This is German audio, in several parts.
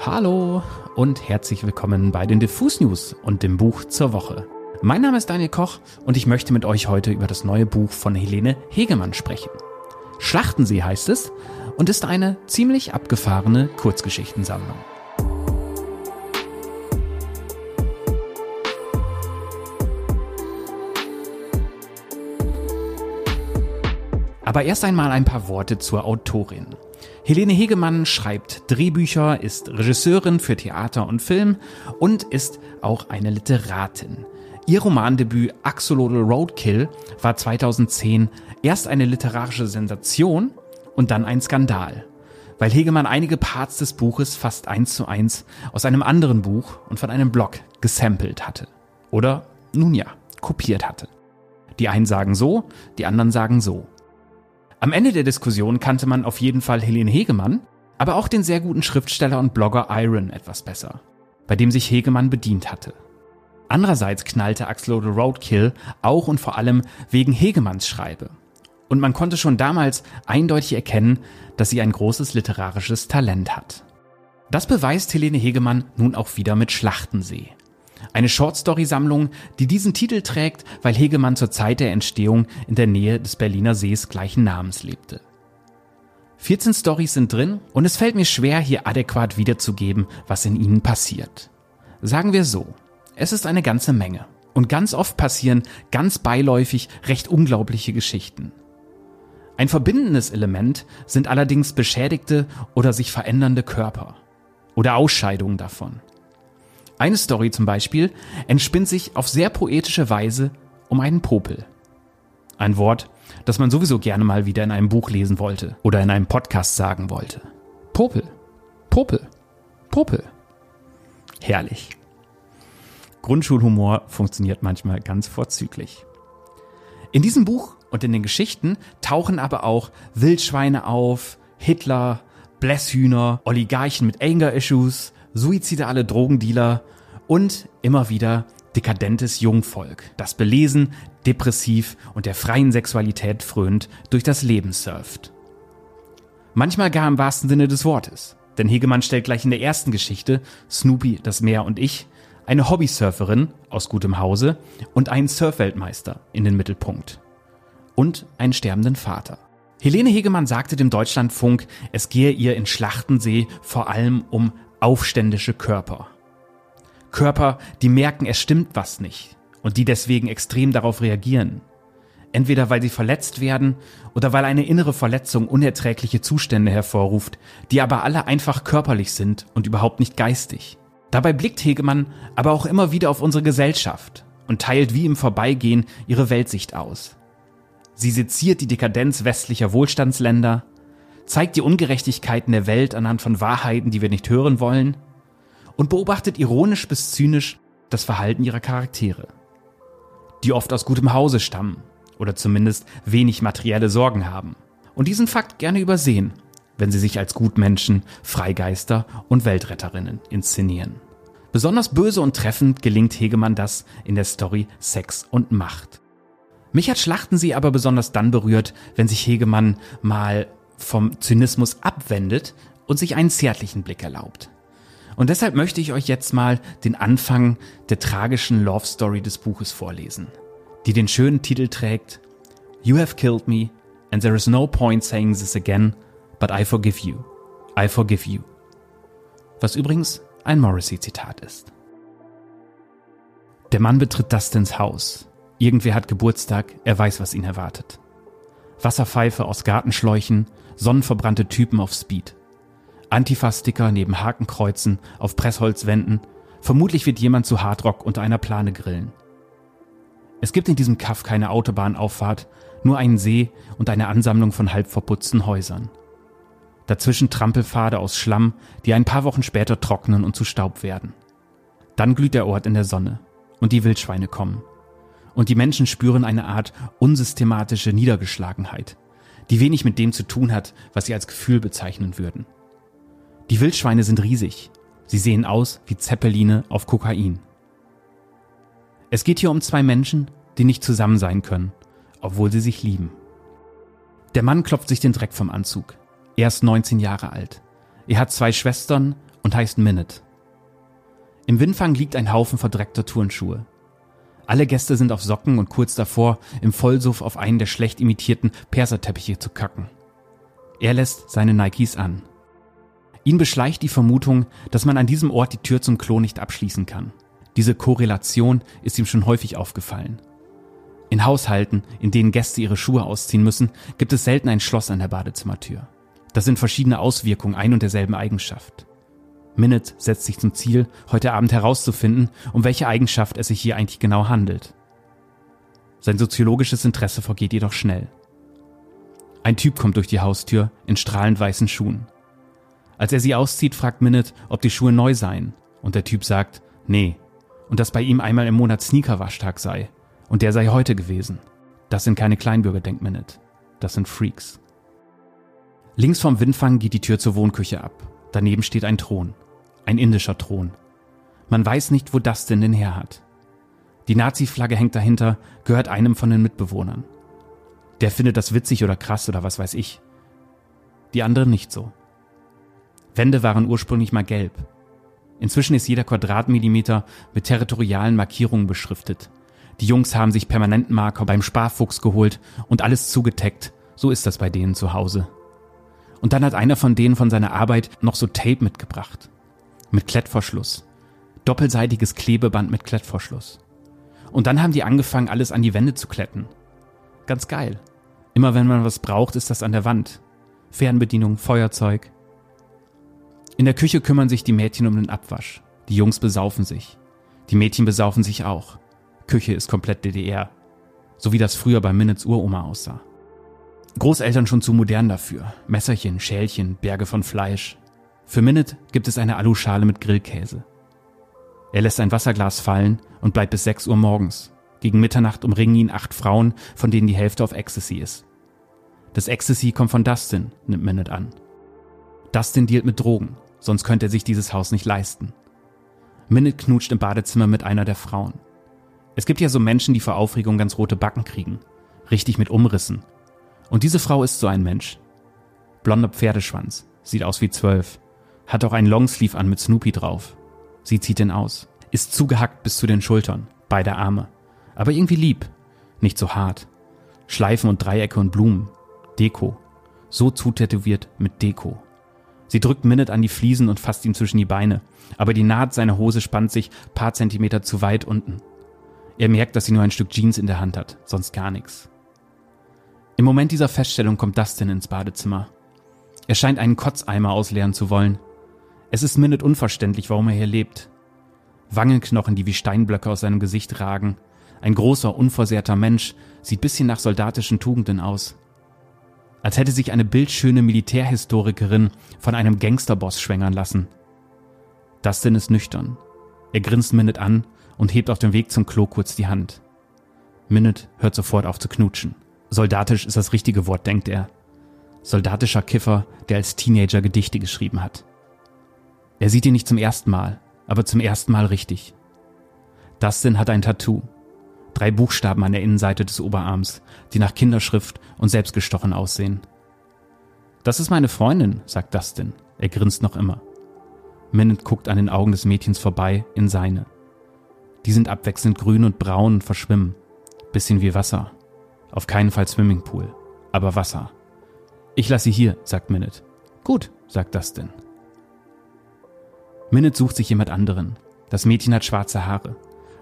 Hallo und herzlich willkommen bei den Diffus News und dem Buch zur Woche. Mein Name ist Daniel Koch und ich möchte mit euch heute über das neue Buch von Helene Hegemann sprechen. Schlachtensee heißt es und ist eine ziemlich abgefahrene Kurzgeschichtensammlung. Aber erst einmal ein paar Worte zur Autorin. Helene Hegemann schreibt Drehbücher, ist Regisseurin für Theater und Film und ist auch eine Literatin. Ihr Romandebüt Axolotl Roadkill war 2010 erst eine literarische Sensation und dann ein Skandal, weil Hegemann einige Parts des Buches fast eins zu eins aus einem anderen Buch und von einem Blog gesampelt hatte. Oder, nun ja, kopiert hatte. Die einen sagen so, die anderen sagen so. Am Ende der Diskussion kannte man auf jeden Fall Helene Hegemann, aber auch den sehr guten Schriftsteller und Blogger Iron etwas besser, bei dem sich Hegemann bedient hatte. Andererseits knallte Axolotl Roadkill auch und vor allem wegen Hegemanns Schreibe. Und man konnte schon damals eindeutig erkennen, dass sie ein großes literarisches Talent hat. Das beweist Helene Hegemann nun auch wieder mit Schlachtensee. Eine Shortstory-Sammlung, die diesen Titel trägt, weil Hegemann zur Zeit der Entstehung in der Nähe des Berliner Sees gleichen Namens lebte. 14 Stories sind drin und es fällt mir schwer, hier adäquat wiederzugeben, was in ihnen passiert. Sagen wir so, es ist eine ganze Menge. Und ganz oft passieren ganz beiläufig recht unglaubliche Geschichten. Ein verbindendes Element sind allerdings beschädigte oder sich verändernde Körper oder Ausscheidungen davon. Eine Story zum Beispiel entspinnt sich auf sehr poetische Weise um einen Popel. Ein Wort, das man sowieso gerne mal wieder in einem Buch lesen wollte oder in einem Podcast sagen wollte. Popel, Popel, Popel. Herrlich. Grundschulhumor funktioniert manchmal ganz vorzüglich. In diesem Buch und in den Geschichten tauchen aber auch Wildschweine auf, Hitler, Blässhühner, Oligarchen mit Anger-Issues, suizidale Drogendealer und immer wieder dekadentes Jungvolk, das belesen, depressiv und der freien Sexualität frönt durch das Leben surft. Manchmal gar im wahrsten Sinne des Wortes, denn Hegemann stellt gleich in der ersten Geschichte Snoopy, das Meer und ich eine Hobbysurferin aus gutem Hause und einen Surfweltmeister in den Mittelpunkt. Und einen sterbenden Vater. Helene Hegemann sagte dem Deutschlandfunk, es gehe ihr in Schlachtensee vor allem um aufständische Körper. Körper, die merken, es stimmt was nicht und die deswegen extrem darauf reagieren. Entweder weil sie verletzt werden oder weil eine innere Verletzung unerträgliche Zustände hervorruft, die aber alle einfach körperlich sind und überhaupt nicht geistig. Dabei blickt Hegemann aber auch immer wieder auf unsere Gesellschaft und teilt wie im Vorbeigehen ihre Weltsicht aus. Sie seziert die Dekadenz westlicher Wohlstandsländer, zeigt die Ungerechtigkeiten der Welt anhand von Wahrheiten, die wir nicht hören wollen, und beobachtet ironisch bis zynisch das Verhalten ihrer Charaktere, die oft aus gutem Hause stammen oder zumindest wenig materielle Sorgen haben und diesen Fakt gerne übersehen, wenn sie sich als Gutmenschen, Freigeister und Weltretterinnen inszenieren. Besonders böse und treffend gelingt Hegemann das in der Story Sex und Macht. Mich hat Schlachten sie aber besonders dann berührt, wenn sich Hegemann mal vom Zynismus abwendet und sich einen zärtlichen Blick erlaubt. Und deshalb möchte ich euch jetzt mal den Anfang der tragischen Love Story des Buches vorlesen, die den schönen Titel trägt You have killed me and there is no point saying this again, but I forgive you. I forgive you. Was übrigens ein Morrissey-Zitat ist. Der Mann betritt Dustins Haus. Irgendwer hat Geburtstag, er weiß, was ihn erwartet. Wasserpfeife aus Gartenschläuchen, sonnenverbrannte Typen auf Speed. Antifa-Sticker neben Hakenkreuzen auf Pressholzwänden. Vermutlich wird jemand zu Hardrock unter einer Plane grillen. Es gibt in diesem Kaff keine Autobahnauffahrt, nur einen See und eine Ansammlung von halb verputzten Häusern. Dazwischen Trampelpfade aus Schlamm, die ein paar Wochen später trocknen und zu Staub werden. Dann glüht der Ort in der Sonne und die Wildschweine kommen. Und die Menschen spüren eine Art unsystematische Niedergeschlagenheit, die wenig mit dem zu tun hat, was sie als Gefühl bezeichnen würden. Die Wildschweine sind riesig. Sie sehen aus wie Zeppeline auf Kokain. Es geht hier um zwei Menschen, die nicht zusammen sein können, obwohl sie sich lieben. Der Mann klopft sich den Dreck vom Anzug. Er ist 19 Jahre alt. Er hat zwei Schwestern und heißt Minute. Im Windfang liegt ein Haufen verdreckter Turnschuhe. Alle Gäste sind auf Socken und kurz davor, im Vollsuff auf einen der schlecht imitierten Perserteppiche zu kacken. Er lässt seine Nikes an. Ihn beschleicht die Vermutung, dass man an diesem Ort die Tür zum Klo nicht abschließen kann. Diese Korrelation ist ihm schon häufig aufgefallen. In Haushalten, in denen Gäste ihre Schuhe ausziehen müssen, gibt es selten ein Schloss an der Badezimmertür. Das sind verschiedene Auswirkungen ein und derselben Eigenschaft. Minute setzt sich zum Ziel, heute Abend herauszufinden, um welche Eigenschaft es sich hier eigentlich genau handelt. Sein soziologisches Interesse vergeht jedoch schnell. Ein Typ kommt durch die Haustür in strahlend weißen Schuhen. Als er sie auszieht, fragt Minute, ob die Schuhe neu seien, und der Typ sagt, nee, und dass bei ihm einmal im Monat Sneakerwaschtag sei, und der sei heute gewesen. Das sind keine Kleinbürger, denkt Minute. Das sind Freaks. Links vom Windfang geht die Tür zur Wohnküche ab. Daneben steht ein Thron. Ein indischer Thron. Man weiß nicht, wo das denn den her hat. Die Nazi-Flagge hängt dahinter, gehört einem von den Mitbewohnern. Der findet das witzig oder krass oder was weiß ich. Die anderen nicht so. Wände waren ursprünglich mal gelb. Inzwischen ist jeder Quadratmillimeter mit territorialen Markierungen beschriftet. Die Jungs haben sich Permanentmarker beim Sparfuchs geholt und alles zugeteckt. So ist das bei denen zu Hause. Und dann hat einer von denen von seiner Arbeit noch so Tape mitgebracht. Mit Klettverschluss. Doppelseitiges Klebeband mit Klettverschluss. Und dann haben die angefangen, alles an die Wände zu kletten. Ganz geil. Immer wenn man was braucht, ist das an der Wand. Fernbedienung, Feuerzeug. In der Küche kümmern sich die Mädchen um den Abwasch. Die Jungs besaufen sich. Die Mädchen besaufen sich auch. Küche ist komplett DDR. So wie das früher bei Minutes Uroma aussah. Großeltern schon zu modern dafür. Messerchen, Schälchen, Berge von Fleisch. Für Minute gibt es eine Aluschale mit Grillkäse. Er lässt ein Wasserglas fallen und bleibt bis 6 Uhr morgens. Gegen Mitternacht umringen ihn acht Frauen, von denen die Hälfte auf Ecstasy ist. Das Ecstasy kommt von Dustin, nimmt Minute an. Dustin dealt mit Drogen, sonst könnte er sich dieses Haus nicht leisten. Minute knutscht im Badezimmer mit einer der Frauen. Es gibt ja so Menschen, die vor Aufregung ganz rote Backen kriegen. Richtig mit Umrissen. Und diese Frau ist so ein Mensch. Blonder Pferdeschwanz, sieht aus wie zwölf. Hat auch einen Longsleeve an mit Snoopy drauf. Sie zieht den aus. Ist zugehackt bis zu den Schultern, beide Arme. Aber irgendwie lieb. Nicht so hart. Schleifen und Dreiecke und Blumen. Deko. So zutätowiert mit Deko. Sie drückt Minute an die Fliesen und fasst ihm zwischen die Beine. Aber die Naht seiner Hose spannt sich paar Zentimeter zu weit unten. Er merkt, dass sie nur ein Stück Jeans in der Hand hat, sonst gar nichts. Im Moment dieser Feststellung kommt Dustin ins Badezimmer. Er scheint einen Kotzeimer ausleeren zu wollen. Es ist Minute unverständlich, warum er hier lebt. Wangenknochen, die wie Steinblöcke aus seinem Gesicht ragen. Ein großer, unversehrter Mensch, sieht bisschen nach soldatischen Tugenden aus. Als hätte sich eine bildschöne Militärhistorikerin von einem Gangsterboss schwängern lassen. Dustin ist nüchtern. Er grinst Minute an und hebt auf dem Weg zum Klo kurz die Hand. Minute hört sofort auf zu knutschen. Soldatisch ist das richtige Wort, denkt er. Soldatischer Kiffer, der als Teenager Gedichte geschrieben hat. Er sieht ihn nicht zum ersten Mal, aber zum ersten Mal richtig. Dustin hat ein Tattoo. Drei Buchstaben an der Innenseite des Oberarms, die nach Kinderschrift und selbstgestochen aussehen. Das ist meine Freundin, sagt Dustin. Er grinst noch immer. Minute guckt an den Augen des Mädchens vorbei in seine. Die sind abwechselnd grün und braun und verschwimmen. Bisschen wie Wasser. Auf keinen Fall Swimmingpool, aber Wasser. Ich lasse sie hier, sagt Minute. Gut, sagt Dustin. Minute sucht sich jemand anderen. Das Mädchen hat schwarze Haare.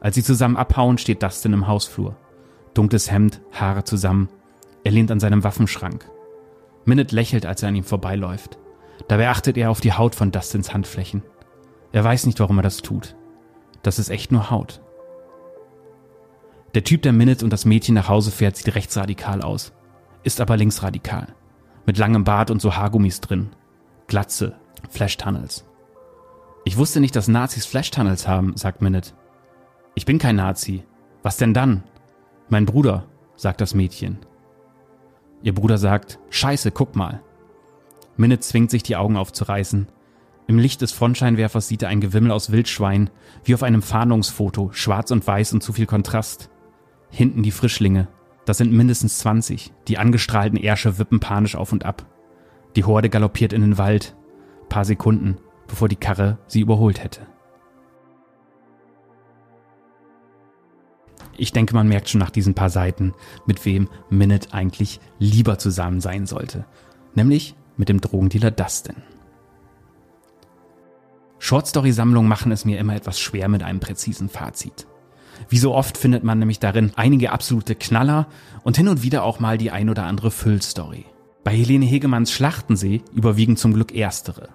Als sie zusammen abhauen, steht Dustin im Hausflur. Dunkles Hemd, Haare zusammen. Er lehnt an seinem Waffenschrank. Minute lächelt, als er an ihm vorbeiläuft. Dabei achtet er auf die Haut von Dustins Handflächen. Er weiß nicht, warum er das tut. Das ist echt nur Haut. Der Typ, der Minute und das Mädchen nach Hause fährt, sieht rechtsradikal aus, ist aber linksradikal. Mit langem Bart und so Haargummis drin. Glatze, Flash-Tunnels. Ich wusste nicht, dass Nazis Flash-Tunnels haben, sagt Minute. Ich bin kein Nazi. Was denn dann? Mein Bruder, sagt das Mädchen. Ihr Bruder sagt, Scheiße, guck mal. Minute zwingt sich die Augen aufzureißen. Im Licht des Frontscheinwerfers sieht er ein Gewimmel aus Wildschwein, wie auf einem Fahndungsfoto, schwarz und weiß und zu viel Kontrast. Hinten die Frischlinge. Das sind mindestens 20. Die angestrahlten Ärsche wippen panisch auf und ab. Die Horde galoppiert in den Wald. Paar Sekunden. Bevor die Karre sie überholt hätte. Ich denke, man merkt schon nach diesen paar Seiten, mit wem Minute eigentlich lieber zusammen sein sollte. Nämlich mit dem Drogendealer Dustin. Shortstory-Sammlungen machen es mir immer etwas schwer mit einem präzisen Fazit. Wie so oft findet man nämlich darin einige absolute Knaller und hin und wieder auch mal die ein oder andere Füllstory. Bei Helene Hegemanns Schlachtensee überwiegen zum Glück erstere.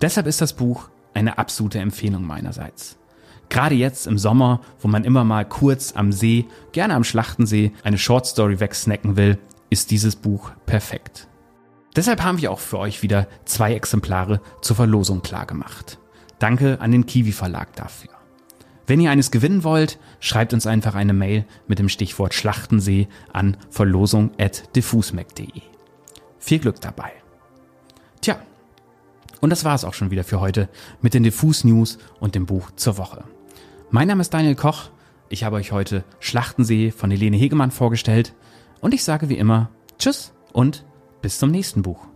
Deshalb ist das Buch eine absolute Empfehlung meinerseits. Gerade jetzt im Sommer, wo man immer mal kurz am See, gerne am Schlachtensee, eine Shortstory wegsnacken will, ist dieses Buch perfekt. Deshalb haben wir auch für euch wieder zwei Exemplare zur Verlosung klargemacht. Danke an den Kiwi Verlag dafür. Wenn ihr eines gewinnen wollt, schreibt uns einfach eine Mail mit dem Stichwort Schlachtensee an verlosung.diffusmac.de. Viel Glück dabei. Und das war es auch schon wieder für heute mit den Diffus News und dem Buch zur Woche. Mein Name ist Daniel Koch. Ich habe euch heute Schlachtensee von Helene Hegemann vorgestellt und ich sage wie immer Tschüss und bis zum nächsten Buch.